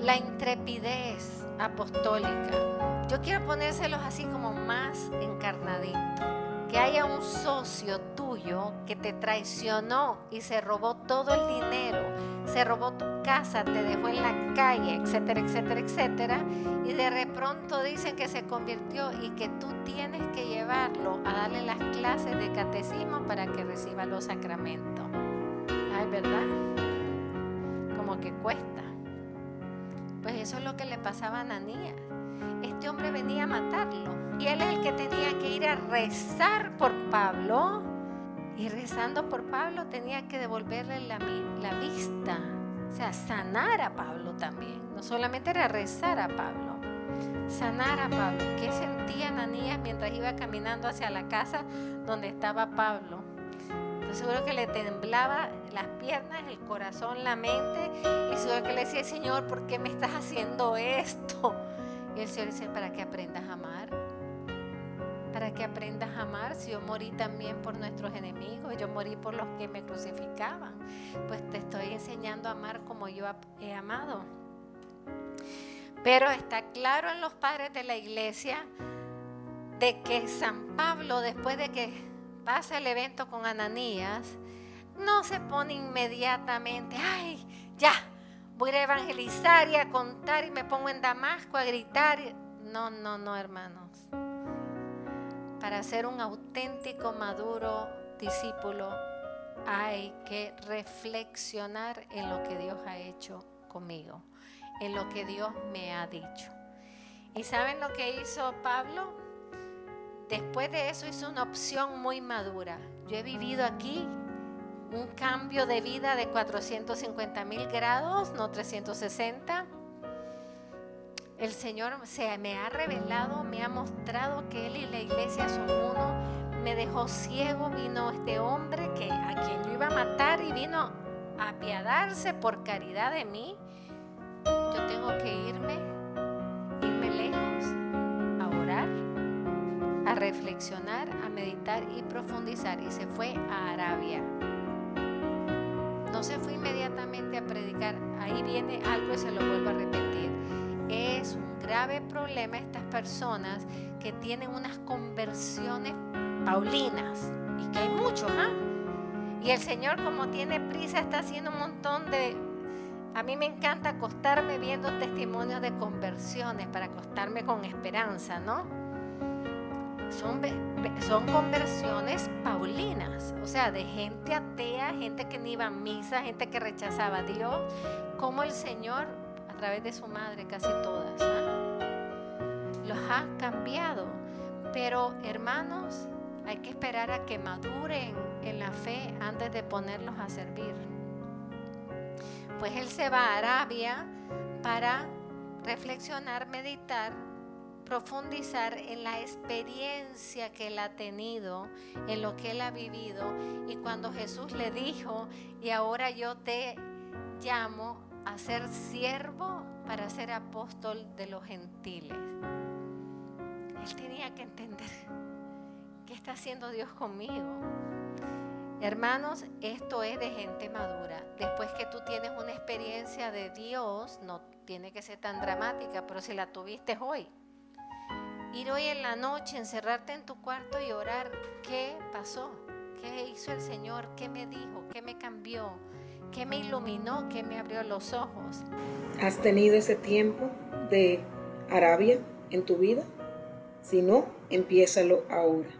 la intrepidez apostólica. Yo quiero ponérselos así como más encarnadito. Que haya un socio tuyo que te traicionó y se robó todo el dinero, se robó tu casa, te dejó en la calle, etcétera, etcétera, etcétera. Y de pronto dicen que se convirtió y que tú tienes que llevarlo a darle las clases de catecismo para que reciba los sacramentos. Ay, ¿verdad? Como que cuesta. Pues eso es lo que le pasaba a Ananías. Este hombre venía a matarlo. Y él es el que tenía que ir a rezar por Pablo. Y rezando por Pablo tenía que devolverle la, vista. O sea, sanar a Pablo también. No solamente era rezar a Pablo. Sanar a Pablo. ¿Qué sentía Ananías mientras iba caminando hacia la casa donde estaba Pablo? Seguro que le temblaba las piernas, el corazón, la mente. Y seguro que le decía, Señor, ¿por qué me estás haciendo esto? Y el Señor dice, para que aprendas a amar. Para que aprendas a amar. Si yo morí también por nuestros enemigos, yo morí por los que me crucificaban. Pues te estoy enseñando a amar como yo he amado. Pero está claro en los padres de la iglesia de que San Pablo, después de que pasa el evento con Ananías, no se pone inmediatamente, ay, ya, voy a evangelizar y a contar y me pongo en Damasco a gritar. No, no, no, hermanos. Para ser un auténtico, maduro discípulo, hay que reflexionar en lo que Dios ha hecho conmigo, en lo que Dios me ha dicho. ¿Y saben lo que hizo Pablo? Después de eso hizo una opción muy madura. Yo he vivido aquí un cambio de vida de 450 mil grados, no 360. El Señor se me ha revelado, me ha mostrado que Él y la iglesia son uno. Me dejó ciego, vino este hombre que, a quien yo iba a matar y vino a apiadarse por caridad de mí. Yo tengo que irme, irme lejos reflexionar, a meditar y profundizar y se fue a Arabia. No se fue inmediatamente a predicar, ahí viene algo y se lo vuelvo a repetir. Es un grave problema estas personas que tienen unas conversiones paulinas y que hay muchos, ¿ah? Y el Señor como tiene prisa está haciendo un montón de... A mí me encanta acostarme viendo testimonios de conversiones para acostarme con esperanza, ¿no? Son, son conversiones paulinas, o sea, de gente atea, gente que no iba a misa, gente que rechazaba a Dios, como el Señor, a través de su madre, casi todas, ¿ah? los ha cambiado. Pero hermanos, hay que esperar a que maduren en la fe antes de ponerlos a servir. Pues él se va a Arabia para reflexionar, meditar profundizar en la experiencia que él ha tenido, en lo que él ha vivido. Y cuando Jesús le dijo, y ahora yo te llamo a ser siervo para ser apóstol de los gentiles. Él tenía que entender qué está haciendo Dios conmigo. Hermanos, esto es de gente madura. Después que tú tienes una experiencia de Dios, no tiene que ser tan dramática, pero si la tuviste hoy, ir hoy en la noche, encerrarte en tu cuarto y orar qué pasó, qué hizo el Señor, qué me dijo, qué me cambió, qué me iluminó, qué me abrió los ojos. ¿Has tenido ese tiempo de Arabia en tu vida? Si no, empiézalo ahora.